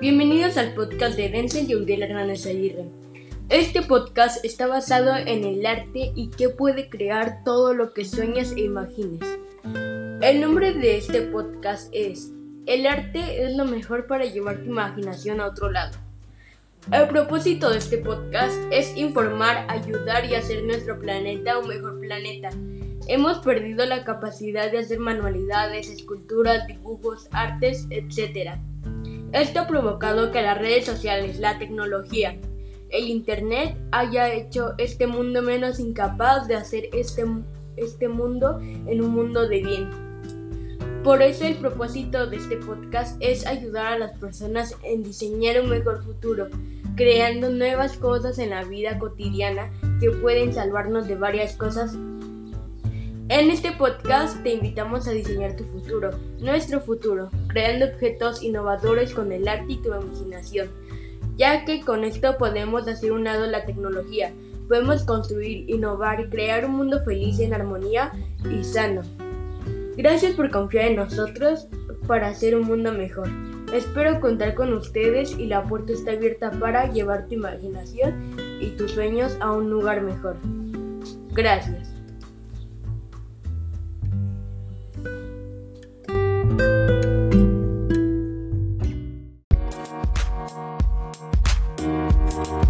Bienvenidos al podcast de Denzel y Uriel Hernández Aguirre. Este podcast está basado en el arte y que puede crear todo lo que sueñas e imagines. El nombre de este podcast es El arte es lo mejor para llevar tu imaginación a otro lado. El propósito de este podcast es informar, ayudar y hacer nuestro planeta un mejor planeta. Hemos perdido la capacidad de hacer manualidades, esculturas, dibujos, artes, etc. Esto ha provocado que las redes sociales, la tecnología, el Internet haya hecho este mundo menos incapaz de hacer este, este mundo en un mundo de bien. Por eso el propósito de este podcast es ayudar a las personas en diseñar un mejor futuro, creando nuevas cosas en la vida cotidiana que pueden salvarnos de varias cosas en este podcast te invitamos a diseñar tu futuro, nuestro futuro, creando objetos innovadores con el arte y tu imaginación, ya que con esto podemos hacer un lado la tecnología, podemos construir, innovar y crear un mundo feliz en armonía y sano. Gracias por confiar en nosotros para hacer un mundo mejor. Espero contar con ustedes y la puerta está abierta para llevar tu imaginación y tus sueños a un lugar mejor. Gracias. you